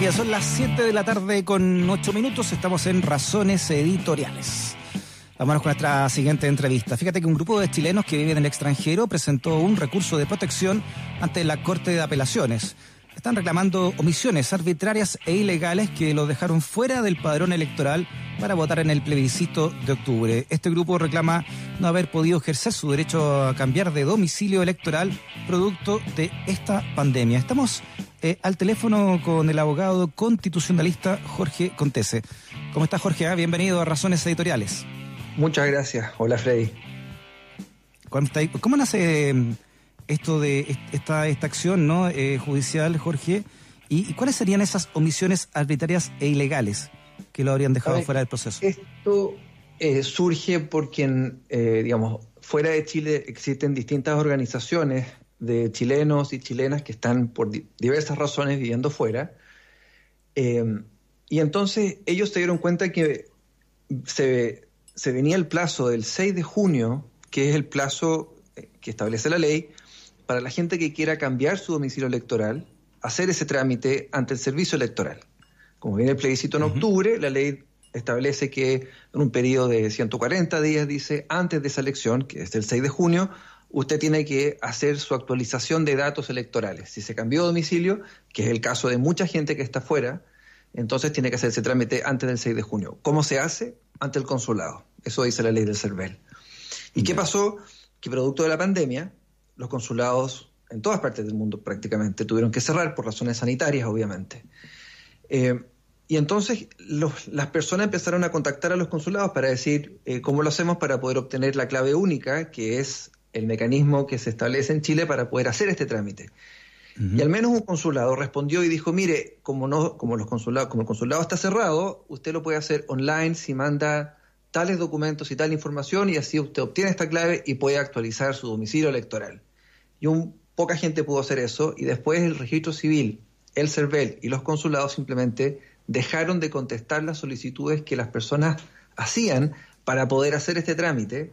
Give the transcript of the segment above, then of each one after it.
Ya son las 7 de la tarde con 8 minutos, estamos en Razones Editoriales. Vamos con nuestra siguiente entrevista. Fíjate que un grupo de chilenos que viven en el extranjero presentó un recurso de protección ante la Corte de Apelaciones. Están reclamando omisiones arbitrarias e ilegales que los dejaron fuera del padrón electoral para votar en el plebiscito de octubre. Este grupo reclama no haber podido ejercer su derecho a cambiar de domicilio electoral producto de esta pandemia. Estamos eh, al teléfono con el abogado constitucionalista Jorge Contese. ¿Cómo está Jorge? Ah, bienvenido a Razones Editoriales. Muchas gracias. Hola Freddy. ¿Cómo nace mm, esto de esta, esta acción ¿no? Eh, judicial, Jorge? ¿Y, cuáles serían esas omisiones arbitrarias e ilegales que lo habrían dejado fuera del proceso? Esto eh, surge porque, digamos, fuera de Chile existen distintas organizaciones de chilenos y chilenas que están por diversas razones viviendo fuera. Eh, y entonces ellos se dieron cuenta que se, venía el plazo del 6 de junio, que es el plazo eh, que establece la ley, para la gente que quiera cambiar su domicilio electoral, hacer ese trámite ante el servicio electoral. Como viene el plebiscito en octubre, la ley establece que en un periodo de 140 días, dice, antes de esa elección, que es el 6 de junio, usted tiene que hacer su actualización de datos electorales. Si se cambió de domicilio, que es el caso de mucha gente que está fuera, entonces tiene que hacer ese trámite antes del 6 de junio. ¿Cómo se hace? Ante el consulado. Eso dice la ley del CERVEL. ¿Y qué pasó? Que producto de la pandemia, los consulados en todas partes del mundo prácticamente tuvieron que cerrar por razones sanitarias, obviamente. Eh, y entonces las personas empezaron a contactar a los consulados para decir eh, cómo lo hacemos para poder obtener la clave única, que es el mecanismo que se establece en Chile para poder hacer este trámite. Y al menos un consulado respondió y dijo, mire, como no, como los consulados, como el consulado está cerrado, usted lo puede hacer online si manda tales documentos y tal información y así usted obtiene esta clave y puede actualizar su domicilio electoral. Y un, poca gente pudo hacer eso y después el registro civil, el CERVEL y los consulados simplemente dejaron de contestar las solicitudes que las personas hacían para poder hacer este trámite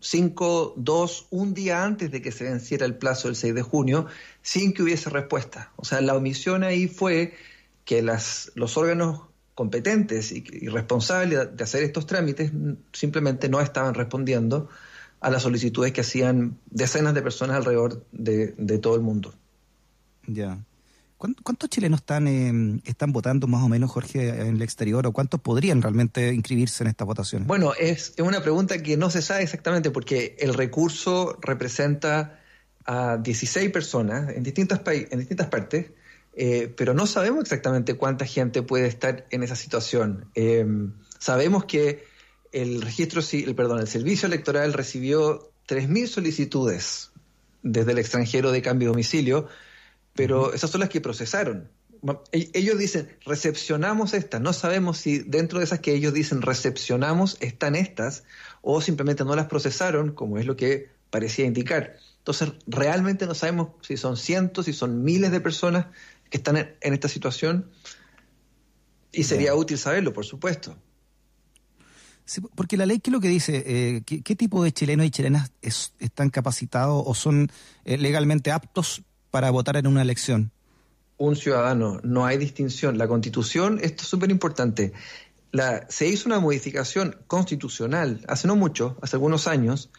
cinco, dos, un día antes de que se venciera el plazo del 6 de junio, sin que hubiese respuesta. O sea, la omisión ahí fue que las, los órganos competentes y, responsables de hacer estos trámites simplemente no estaban respondiendo a las solicitudes que hacían decenas de personas alrededor de, de todo el mundo. Ya. ¿Cuántos chilenos están, votando más o menos, Jorge, en el exterior o cuántos podrían realmente inscribirse en esta votación? Bueno, es, una pregunta que no se sabe exactamente porque el recurso representa a 16 personas en, distintas en distintas partes, eh, pero no sabemos exactamente cuánta gente puede estar en esa situación. Eh, sabemos que el registro, el, perdón, el servicio electoral recibió 3.000 solicitudes desde el extranjero de cambio de domicilio pero esas son las que procesaron. E-, ellos dicen, recepcionamos estas, no sabemos si dentro de esas que ellos dicen recepcionamos están estas o simplemente no las procesaron, como es lo que parecía indicar. Entonces, realmente no sabemos si son cientos, si son miles de personas que están en, esta situación y sería útil saberlo, por supuesto. porque la ley, ¿qué es lo que dice? Eh, ¿qué, tipo de chilenos y chilenas están capacitados o son eh, legalmente aptos para votar en una elección? Un ciudadano, no hay distinción. La constitución, esto es súper importante. se hizo una modificación constitucional hace no mucho, hace algunos años,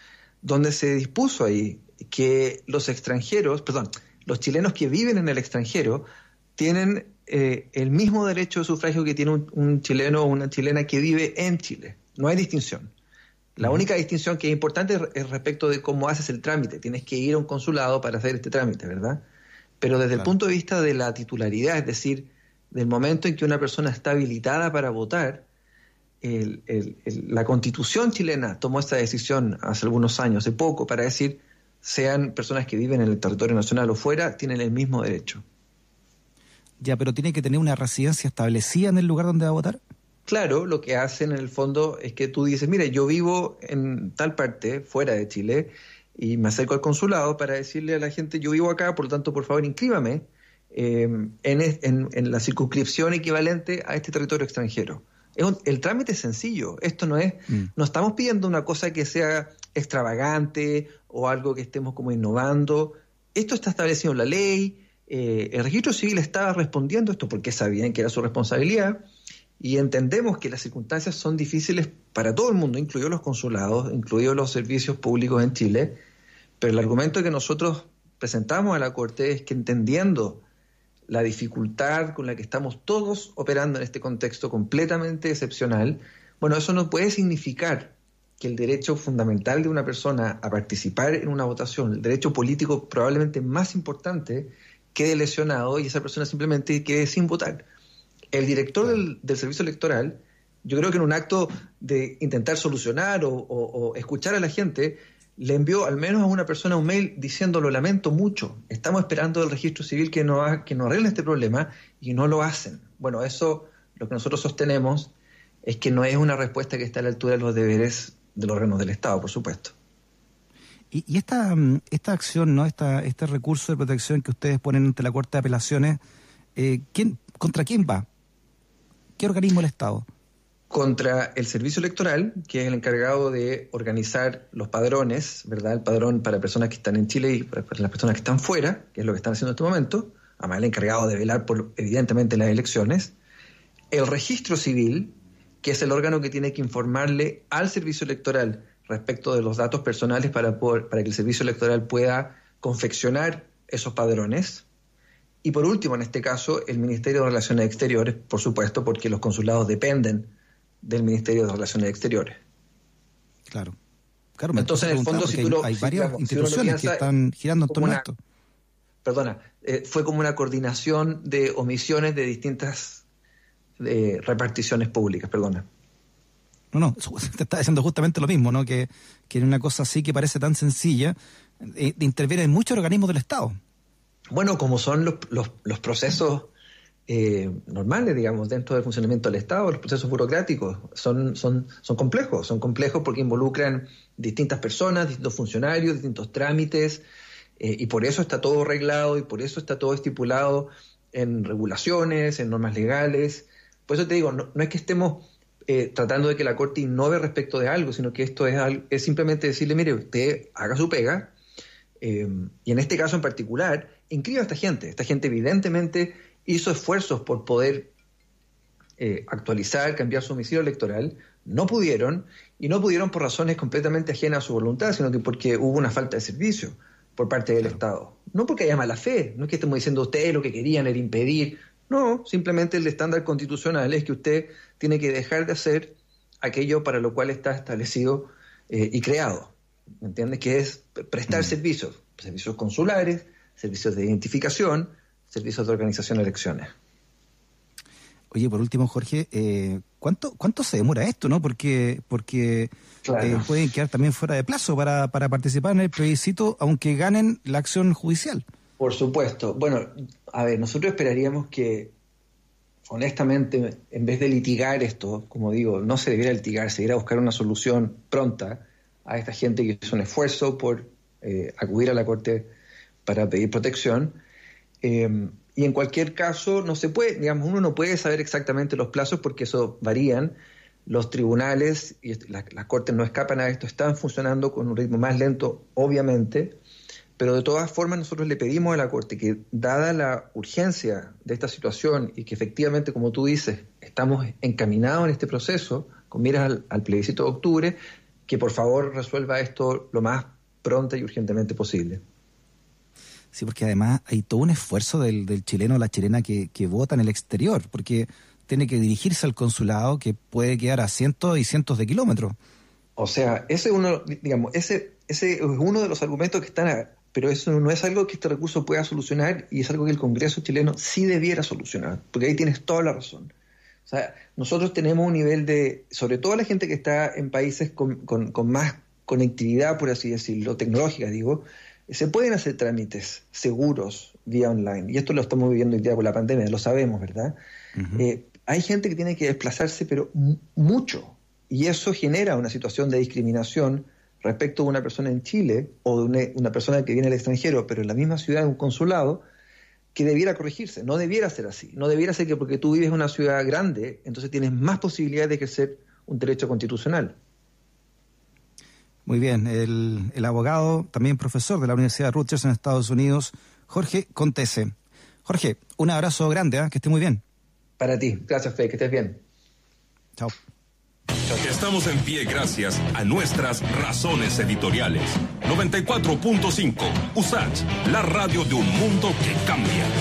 donde se dispuso ahí que los extranjeros, perdón, los chilenos que viven en el extranjero tienen eh, el mismo derecho de sufragio que tiene un, chileno o una chilena que vive en Chile. No hay distinción. La única distinción que es importante es respecto de cómo haces el trámite. Tienes que ir a un consulado para hacer este trámite, ¿verdad? Pero desde el punto de vista de la titularidad, es decir, del momento en que una persona está habilitada para votar, la constitución chilena tomó esta decisión hace algunos años, hace poco, para decir, sean personas que viven en el territorio nacional o fuera, tienen el mismo derecho. Ya, pero tiene que tener una residencia establecida en el lugar donde va a votar. Claro, lo que hacen en el fondo es que tú dices, mire, yo vivo en tal parte, fuera de Chile, y me acerco al consulado para decirle a la gente, yo vivo acá, por lo tanto, por favor, inscríbame em, en, la circunscripción equivalente a este territorio extranjero. el trámite es sencillo, esto no es, mm. no estamos pidiendo una cosa que sea extravagante o algo que estemos como innovando, esto está establecido en la ley, eh, el registro civil estaba respondiendo esto porque sabían que era su responsabilidad y entendemos que las circunstancias son difíciles para todo el mundo, incluidos los consulados, incluidos los servicios públicos en Chile, pero el argumento que nosotros presentamos a la Corte es que entendiendo la dificultad con la que estamos todos operando en este contexto completamente excepcional, bueno, eso no puede significar que el derecho fundamental de una persona a participar en una votación, el derecho político probablemente más importante, quede lesionado y esa persona simplemente quede sin votar. El director del, servicio electoral, yo creo que en un acto de intentar solucionar o escuchar a la gente, le envió al menos a una persona un mail diciendo lo lamento mucho, estamos esperando del registro civil que no, que no arregle este problema y no lo hacen. Bueno, eso lo que nosotros sostenemos es que no es una respuesta que está a la altura de los deberes de los órganos del Estado, por supuesto. Y, esta, esta acción, ¿no? Esta, este recurso de protección que ustedes ponen ante la Corte de Apelaciones, eh, ¿quién, ¿contra quién va? ¿Qué organismo del Estado? contra el servicio electoral, que es el encargado de organizar los padrones, ¿verdad? El padrón para personas que están en Chile y para las personas que están fuera, que es lo que están haciendo en este momento, además el encargado de velar por, evidentemente, las elecciones. El registro civil, que es el órgano que tiene que informarle al servicio electoral respecto de los datos personales para, para que el servicio electoral pueda confeccionar esos padrones. Y por último, en este caso, el Ministerio de Relaciones Exteriores, por supuesto, porque los consulados dependen del Ministerio de Relaciones Exteriores. Claro. claro Entonces, en el fondo, si tú hay, varias instituciones que están girando en torno a esto. Perdona, eh, fue como una coordinación de omisiones de distintas eh, reparticiones públicas, perdona. No, no, te está diciendo justamente lo mismo, ¿no? Que, que en una cosa así que parece tan sencilla, eh, intervienen muchos organismos del Estado. Bueno, como son los, los, procesos eh, normales, digamos, dentro del funcionamiento del Estado, los procesos burocráticos son, son, son complejos, son complejos porque involucran distintas personas, distintos funcionarios, distintos trámites, eh, y por eso está todo arreglado y por eso está todo estipulado en regulaciones, en normas legales. Por eso te digo, no, es que estemos eh, tratando de que la Corte innove respecto de algo, sino que esto es, es simplemente decirle, mire, usted haga su pega, y en este caso en particular, inscriba a esta gente. Esta gente evidentemente hizo esfuerzos por poder eh, actualizar, cambiar su domicilio electoral, no pudieron, y no pudieron por razones completamente ajenas a su voluntad, sino que porque hubo una falta de servicio por parte del Estado. No porque haya mala fe, no es que estemos diciendo ustedes lo que querían era impedir, no, simplemente el estándar constitucional es que usted tiene que dejar de hacer aquello para lo cual está establecido eh, y creado, ¿me entiendes? Que es prestar mm. servicios, servicios consulares, servicios de identificación, servicios de organización de elecciones. Oye, por último, Jorge, eh, ¿cuánto, ¿cuánto se demora esto, no? Porque, porque eh, pueden quedar también fuera de plazo para, para participar en el plebiscito, aunque ganen la acción judicial. Por supuesto. Bueno, a ver, nosotros esperaríamos que, honestamente, en vez de litigar esto, como digo, no se debiera litigar, se debiera buscar una solución pronta a esta gente que hizo un esfuerzo por eh, acudir a la Corte para pedir protección Em, y en cualquier caso, no se puede, digamos, uno no puede saber exactamente los plazos porque eso varían. Los tribunales y las cortes no escapan a esto, están funcionando con un ritmo más lento, obviamente, pero de todas formas nosotros le pedimos a la Corte que, dada la urgencia de esta situación y que efectivamente, como tú dices, estamos encaminados en este proceso, con miras al, al plebiscito de octubre, que por favor resuelva esto lo más pronta y urgentemente posible. Sí, porque además hay todo un esfuerzo del, del chileno o la chilena que, que vota en el exterior, porque tiene que dirigirse al consulado que puede quedar a cientos y cientos de kilómetros. O sea, ese uno, digamos, ese, ese es uno de los argumentos que están, pero eso no es algo que este recurso pueda solucionar y es algo que el Congreso chileno sí debiera solucionar, porque ahí tienes toda la razón. O sea, nosotros tenemos un nivel de, sobre todo la gente que está en países con, con, con más conectividad, por así decirlo, tecnológica, digo, se pueden hacer trámites seguros vía online, y esto lo estamos viviendo hoy día con la pandemia, lo sabemos, ¿verdad? Eh, hay gente que tiene que desplazarse, pero mucho, y eso genera una situación de discriminación respecto de una persona en Chile o de una, persona que viene del extranjero, pero en la misma ciudad, en un consulado, que debiera corregirse. No debiera ser así. No debiera ser que porque tú vives en una ciudad grande, entonces tienes más posibilidades de ejercer un derecho constitucional. Muy bien, el, abogado, también profesor de la Universidad de Rutgers en Estados Unidos, Jorge Contese. Jorge, un abrazo grande, ¿eh? que esté muy bien. Para ti, gracias Fe, que estés bien. Chao. Estamos en pie gracias a nuestras razones editoriales. 94.5 USACH, la radio de un mundo que cambia.